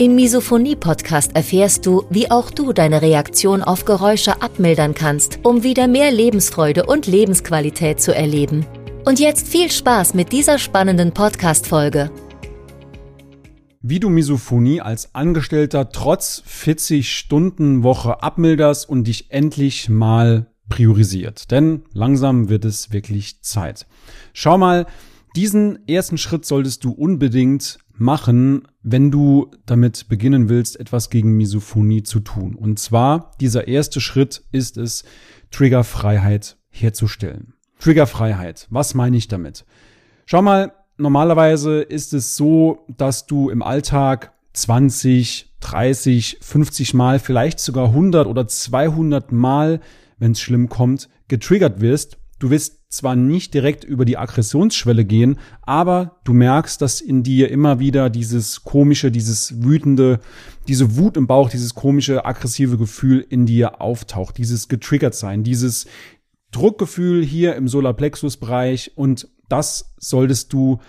Im Misophonie-Podcast erfährst du, wie auch du deine Reaktion auf Geräusche abmildern kannst, um wieder mehr Lebensfreude und Lebensqualität zu erleben. Und jetzt viel Spaß mit dieser spannenden Podcast-Folge. Wie du Misophonie als Angestellter trotz 40-Stunden-Woche abmilderst und dich endlich mal priorisiert. Denn langsam wird es wirklich Zeit. Schau mal, diesen ersten Schritt solltest du unbedingt machen, wenn du damit beginnen willst, etwas gegen Misophonie zu tun. Und zwar, dieser erste Schritt ist es, Triggerfreiheit herzustellen. Triggerfreiheit, was meine ich damit? Schau mal, normalerweise ist es so, dass du im Alltag 20, 30, 50 Mal, vielleicht sogar 100 oder 200 Mal, wenn es schlimm kommt, getriggert wirst Du wirst zwar nicht direkt über die Aggressionsschwelle gehen, aber du merkst, dass in dir immer wieder dieses komische, dieses wütende, diese Wut im Bauch, dieses komische, aggressive Gefühl in dir auftaucht, dieses getriggert sein, dieses Druckgefühl hier im Solarplexus-Bereich. Und das solltest du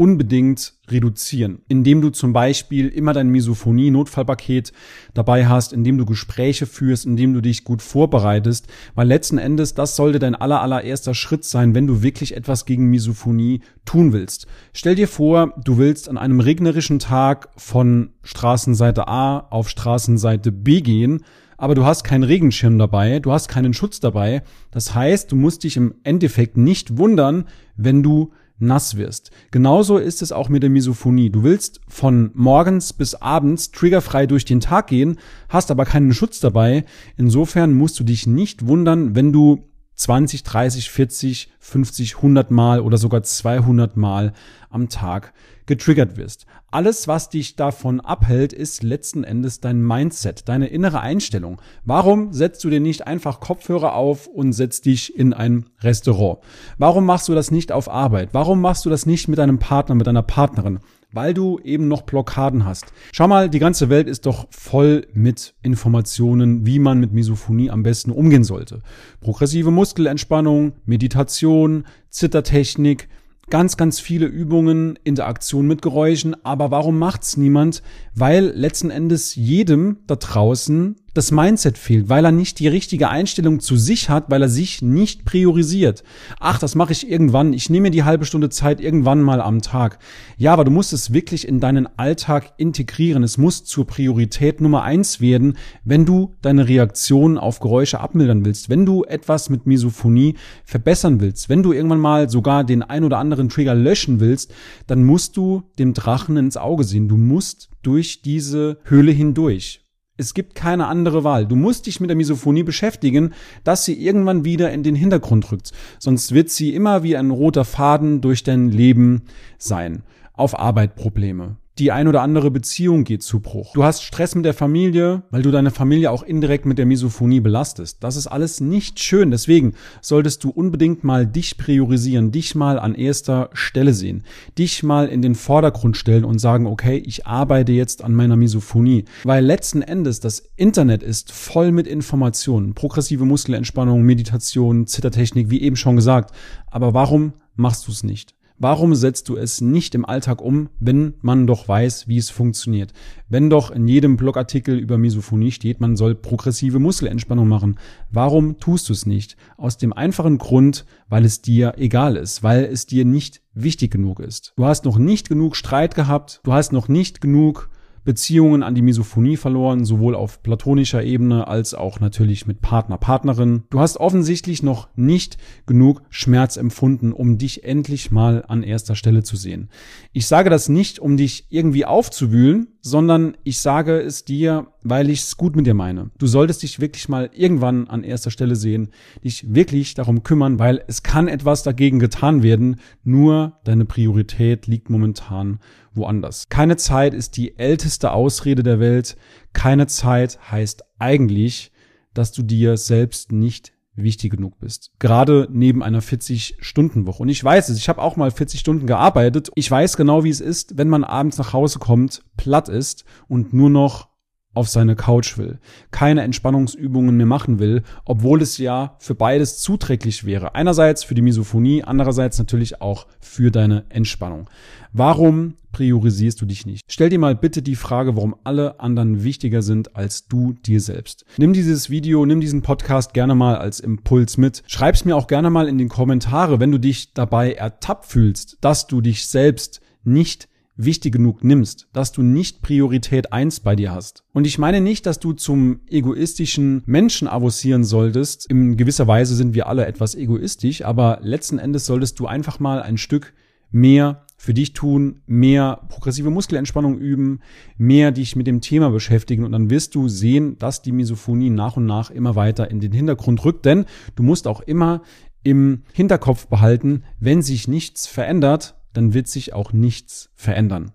unbedingt reduzieren, indem du zum Beispiel immer dein Misophonie-Notfallpaket dabei hast, indem du Gespräche führst, indem du dich gut vorbereitest, weil letzten Endes das sollte dein aller, allererster Schritt sein, wenn du wirklich etwas gegen Misophonie tun willst. Stell dir vor, du willst an einem regnerischen Tag von Straßenseite A auf Straßenseite B gehen, aber du hast keinen Regenschirm dabei, du hast keinen Schutz dabei. Das heißt, du musst dich im Endeffekt nicht wundern, wenn du nass wirst. Genauso ist es auch mit der Misophonie. Du willst von morgens bis abends triggerfrei durch den Tag gehen, hast aber keinen Schutz dabei. Insofern musst du dich nicht wundern, wenn du 20, 30, 40, 50, 100 Mal oder sogar 200 Mal am Tag getriggert wirst. Alles, was dich davon abhält, ist letzten Endes dein Mindset, deine innere Einstellung. Warum setzt du dir nicht einfach Kopfhörer auf und setzt dich in ein Restaurant? Warum machst du das nicht auf Arbeit? Warum machst du das nicht mit deinem Partner, mit deiner Partnerin? Weil du eben noch Blockaden hast. Schau mal, die ganze Welt ist doch voll mit Informationen, wie man mit Misophonie am besten umgehen sollte. Progressive Muskelentspannung, Meditation, Zittertechnik, ganz, ganz viele Übungen, Interaktion mit Geräuschen, aber warum macht's niemand? Weil letzten Endes jedem da draußen das Mindset fehlt, weil er nicht die richtige Einstellung zu sich hat, weil er sich nicht priorisiert. Ach, das mache ich irgendwann. Ich nehme mir die halbe Stunde Zeit irgendwann mal am Tag. Ja, aber du musst es wirklich in deinen Alltag integrieren. Es muss zur Priorität Nummer eins werden, wenn du deine Reaktionen auf Geräusche abmildern willst, wenn du etwas mit Misophonie verbessern willst, wenn du irgendwann mal sogar den ein oder anderen Trigger löschen willst, dann musst du dem Drachen ins Auge sehen. Du musst durch diese Höhle hindurch. Es gibt keine andere Wahl. Du musst dich mit der Misophonie beschäftigen, dass sie irgendwann wieder in den Hintergrund rückt. Sonst wird sie immer wie ein roter Faden durch dein Leben sein. Auf Arbeit Probleme, die ein oder andere Beziehung geht zu Bruch. Du hast Stress mit der Familie, weil du deine Familie auch indirekt mit der Misophonie belastest. Das ist alles nicht schön. Deswegen solltest du unbedingt mal dich priorisieren, dich mal an erster Stelle sehen, dich mal in den Vordergrund stellen und sagen, okay, ich arbeite jetzt an meiner Misophonie. Weil letzten Endes das Internet ist voll mit Informationen, progressive Muskelentspannung, Meditation, Zittertechnik, wie eben schon gesagt. Aber warum machst du es nicht? Warum setzt du es nicht im Alltag um, wenn man doch weiß, wie es funktioniert? Wenn doch in jedem Blogartikel über Misophonie steht, man soll progressive Muskelentspannung machen. Warum tust du es nicht? Aus dem einfachen Grund, weil es dir egal ist, weil es dir nicht wichtig genug ist. Du hast noch nicht genug Streit gehabt, du hast noch nicht genug Beziehungen an die Misophonie verloren, sowohl auf platonischer Ebene als auch natürlich mit Partner, Partnerin. Du hast offensichtlich noch nicht genug Schmerz empfunden, um dich endlich mal an erster Stelle zu sehen. Ich sage das nicht, um dich irgendwie aufzuwühlen, sondern ich sage es dir, weil ich es gut mit dir meine. Du solltest dich wirklich mal irgendwann an erster Stelle sehen, dich wirklich darum kümmern, weil es kann etwas dagegen getan werden, nur deine Priorität liegt momentan woanders. Keine Zeit ist die älteste Ausrede der Welt. Keine Zeit heißt eigentlich, dass du dir selbst nicht wichtig genug bist. Gerade neben einer 40-Stunden-Woche. Und ich weiß es, ich habe auch mal 40 Stunden gearbeitet. Ich weiß genau, wie es ist, wenn man abends nach Hause kommt, platt ist und nur noch auf seine Couch will, keine Entspannungsübungen mehr machen will, obwohl es ja für beides zuträglich wäre. Einerseits für die Misophonie, andererseits natürlich auch für deine Entspannung. Warum priorisierst du dich nicht? Stell dir mal bitte die Frage, warum alle anderen wichtiger sind als du dir selbst. Nimm dieses Video, nimm diesen Podcast gerne mal als Impuls mit. Schreib's mir auch gerne mal in den Kommentare, wenn du dich dabei ertappt fühlst, dass du dich selbst nicht wichtig genug nimmst, dass du nicht Priorität eins bei dir hast. Und ich meine nicht, dass du zum egoistischen Menschen avancieren solltest. In gewisser Weise sind wir alle etwas egoistisch, aber letzten Endes solltest du einfach mal ein Stück mehr für dich tun, mehr progressive Muskelentspannung üben, mehr dich mit dem Thema beschäftigen und dann wirst du sehen, dass die Misophonie nach und nach immer weiter in den Hintergrund rückt, denn du musst auch immer im Hinterkopf behalten, wenn sich nichts verändert, dann wird sich auch nichts verändern.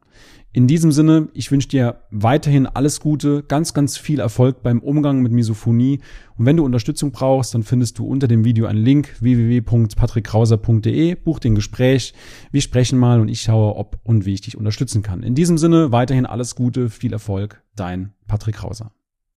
In diesem Sinne, ich wünsche dir weiterhin alles Gute, ganz, ganz viel Erfolg beim Umgang mit Misophonie. Und wenn du Unterstützung brauchst, dann findest du unter dem Video einen Link www.patrickkrauser.de. Buch den Gespräch. Wir sprechen mal und ich schaue, ob und wie ich dich unterstützen kann. In diesem Sinne, weiterhin alles Gute, viel Erfolg. Dein Patrick Krauser.